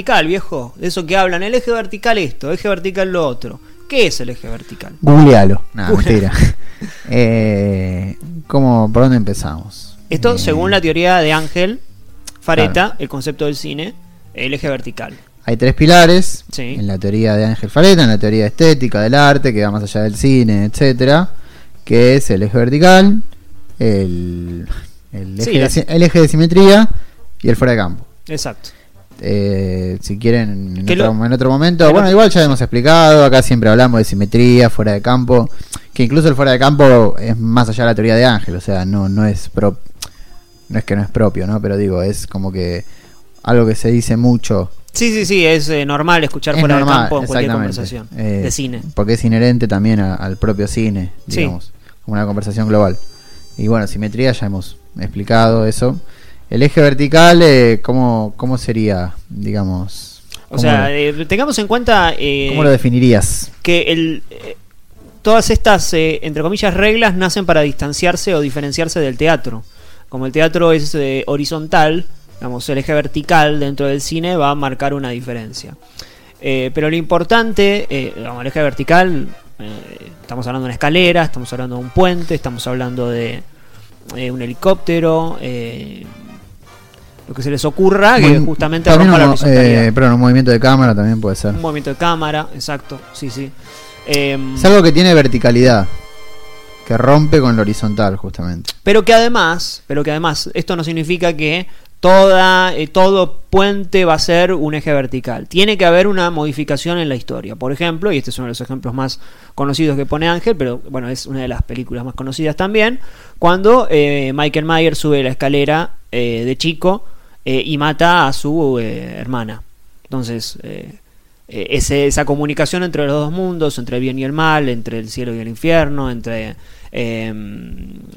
vertical, viejo. De eso que hablan, el eje vertical esto, eje vertical lo otro. ¿Qué es el eje vertical? Googlealo. No, mentira. eh, ¿cómo, ¿Por dónde empezamos? Esto Eh, según la teoría de Ángel Fareta, el concepto del cine, el eje vertical. Hay tres pilares Sí. en la teoría de Ángel Fareta, en la teoría estética del arte, que va más allá del cine, etcétera, que es el eje vertical, el, el, Sí, eje, de, la- si- el eje de simetría y el fuera de campo. Exacto. Eh, si quieren en otro, lo- en otro momento, bueno, igual ya hemos explicado, acá siempre hablamos de simetría, fuera de campo, que incluso el fuera de campo es más allá de la teoría de Ángel, o sea, no, no es pro- no es que no es propio, ¿no? Pero digo, es como que algo que se dice mucho Sí, sí, sí, es eh, normal escuchar Es fuera de campo en cualquier conversación Eh, de cine. Porque es inherente también a- al propio cine, Sí. digamos, como una conversación global. Y bueno, simetría ya hemos explicado eso. El eje vertical, eh, ¿cómo, ¿cómo sería, digamos? O ¿cómo sea, eh, tengamos en cuenta eh, ¿Cómo lo definirías? que el, eh, todas estas, entre comillas, reglas nacen para distanciarse o diferenciarse del teatro. Como el teatro es horizontal, digamos, el eje vertical dentro del cine va a marcar una diferencia. Pero lo importante, digamos, el eje vertical, estamos hablando de una escalera, estamos hablando de un puente, estamos hablando de un helicóptero, eh, lo que se les ocurra, que justamente rompa la un, horizontalidad. eh, perdón, un movimiento de cámara también puede ser. Un movimiento de cámara, exacto, sí, sí. Em, Es algo que tiene verticalidad, que rompe con lo horizontal, justamente. pero que además, pero que además, esto no significa que toda, eh, todo puente va a ser un eje vertical. Tiene que haber una modificación en la historia. Por ejemplo, y este es uno de los ejemplos más conocidos que pone Ángel, pero bueno, es una de las películas más conocidas también, cuando eh, Michael Myers sube la escalera eh, de chico eh, y mata a su eh, hermana. Entonces, eh, ese- esa comunicación entre los dos mundos, entre el bien y el mal, entre el cielo y el infierno, entre, eh,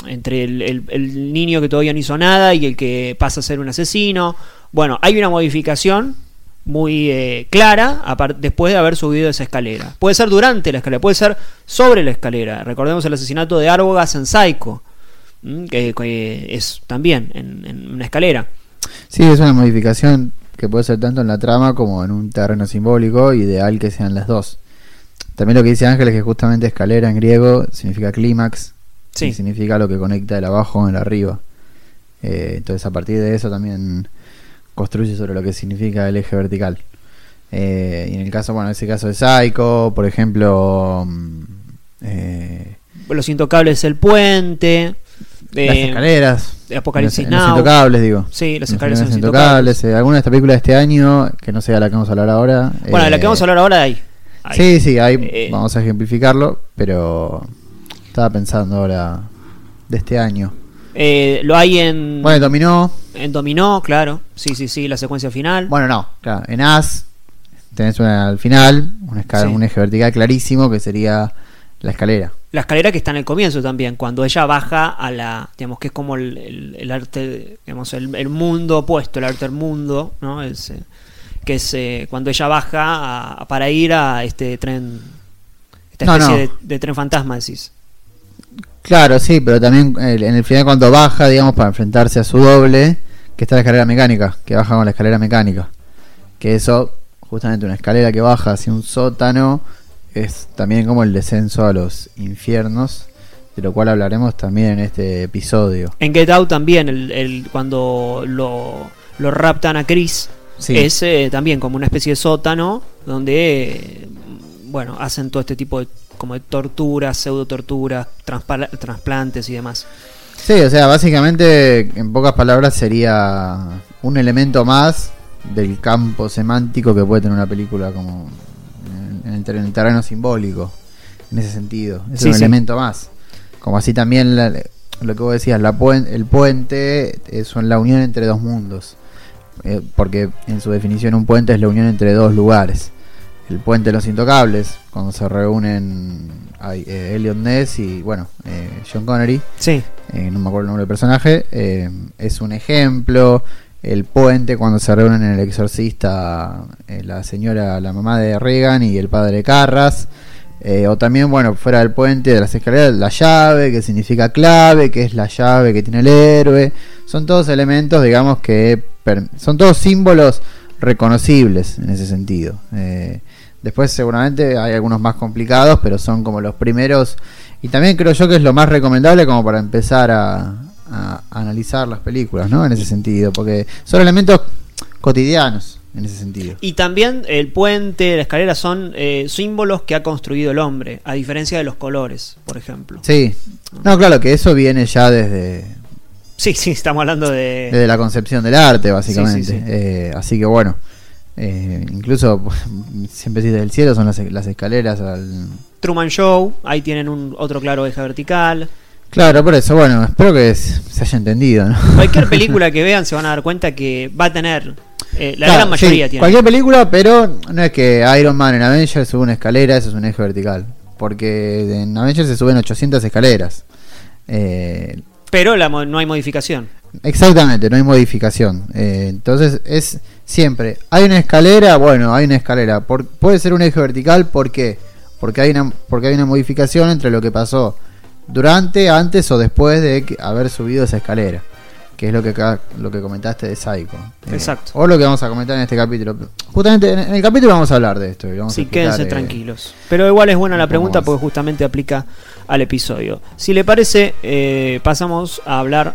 entre el, niño que todavía no hizo nada y el que pasa a ser un asesino. Bueno, hay una modificación muy eh, clara después de haber subido esa escalera. Puede ser durante la escalera, puede ser sobre la escalera. Recordemos el asesinato de Arbogas en Psycho, que, es también en una escalera. Sí, es una modificación que puede ser tanto en la trama como en un terreno simbólico, ideal que sean las dos. También lo que dice Ángel es que justamente escalera en griego significa clímax, Sí. y significa lo que conecta el abajo con el arriba. Eh, entonces a partir de eso también construye sobre lo que significa el eje vertical. Eh, y en el caso, bueno, en ese caso de Psycho, por ejemplo, mm, eh, Los intocables el puente. las escaleras, Apocalipsis los, los intocables, digo. Sí, Los son los intocables. eh, alguna de estas películas de este año, que no sea la que vamos a hablar ahora. Bueno, de la que eh, vamos a hablar ahora. Ahí. Sí, sí, ahí Eh, vamos a ejemplificarlo, pero estaba pensando ahora de este año. Eh, lo hay en, Bueno, dominó. en Dominó, claro. Sí, sí, sí, la secuencia final. Bueno, no, claro, en As tenés una al final, una escala- Sí. un eje vertical clarísimo que sería la escalera. La escalera que está en el comienzo también, cuando ella baja a la, digamos que es como el, el- el arte, digamos, el, el mundo opuesto, el arte del mundo, ¿no? Es, eh, que es eh, cuando ella baja a- a- para ir a este tren, esta especie no. De, de tren fantasma, decís. Claro, sí, pero también eh, en el final cuando baja, digamos, para enfrentarse a su doble, que está la escalera mecánica, que baja con la escalera mecánica. Que eso, justamente una escalera que baja hacia un sótano, es también como el descenso a los infiernos, de lo cual hablaremos también en este episodio. En Get Out también, el, el- cuando lo, lo raptan a Chris, Sí. es eh, también como una especie de sótano donde, eh, bueno, hacen todo este tipo de, como de torturas, pseudo torturas, trasplantes y demás. Sí, o sea, básicamente, en pocas palabras, sería un elemento más del campo semántico que puede tener una película como en, el, ter- en el terreno simbólico, en ese sentido. Es Sí, un sí. elemento más. Como así también la- lo que vos decías, la puen- el puente es la unión entre dos mundos. Eh, porque en su definición un puente es la unión entre dos lugares. El puente de los intocables, cuando se reúnen hay, eh, Elliot Ness y bueno, eh, John Connery Sí, eh, no me acuerdo el nombre del personaje, eh, es un ejemplo. El puente cuando se reúnen en el exorcista, eh, la señora, la mamá de Reagan y el padre Carras. Eh, o también, bueno, fuera del puente de las escaleras, la llave, que significa clave, que es la llave que tiene el héroe. Son todos elementos, digamos, que son todos símbolos reconocibles en ese sentido. Eh, después seguramente hay algunos más complicados, pero son como los primeros. Y también creo yo que es lo más recomendable como para empezar a, a analizar las películas, ¿no? En ese sentido, porque son elementos cotidianos en ese sentido. Y también el puente, la escalera son eh, símbolos que ha construido el hombre, a diferencia de los colores, por ejemplo. Sí, no, claro que eso viene ya desde, Sí, sí, estamos hablando de... desde la concepción del arte, básicamente. Sí, sí, sí. Eh, así que bueno, eh, incluso siempre desde el cielo son las, las escaleras al... Truman Show, ahí tienen un otro claro eje vertical. Claro, por eso, bueno, espero que se haya entendido, ¿no? Cualquier película que vean se van a dar cuenta que va a tener, eh, la Claro, gran mayoría sí, tiene. Cualquier película, pero no es que Iron Man en Avengers sube una escalera, eso es un eje vertical. Porque en Avengers se suben 800 escaleras. Eh, Pero la no hay modificación. exactamente, no hay modificación. Eh, entonces es siempre, hay una escalera, bueno, hay una escalera. Por- puede ser un eje vertical, ¿por qué? Porque hay, una, porque hay una modificación entre lo que pasó durante, antes o después de haber subido esa escalera. Que es lo que lo que comentaste de Psycho. Eh, Exacto. O lo que vamos a comentar en este capítulo. Justamente en, en el capítulo vamos a hablar de esto. y vamos a Sí, explicar, quédense eh, tranquilos. Pero igual es buena la pregunta porque justamente aplica al episodio. Si le parece, eh, pasamos a hablar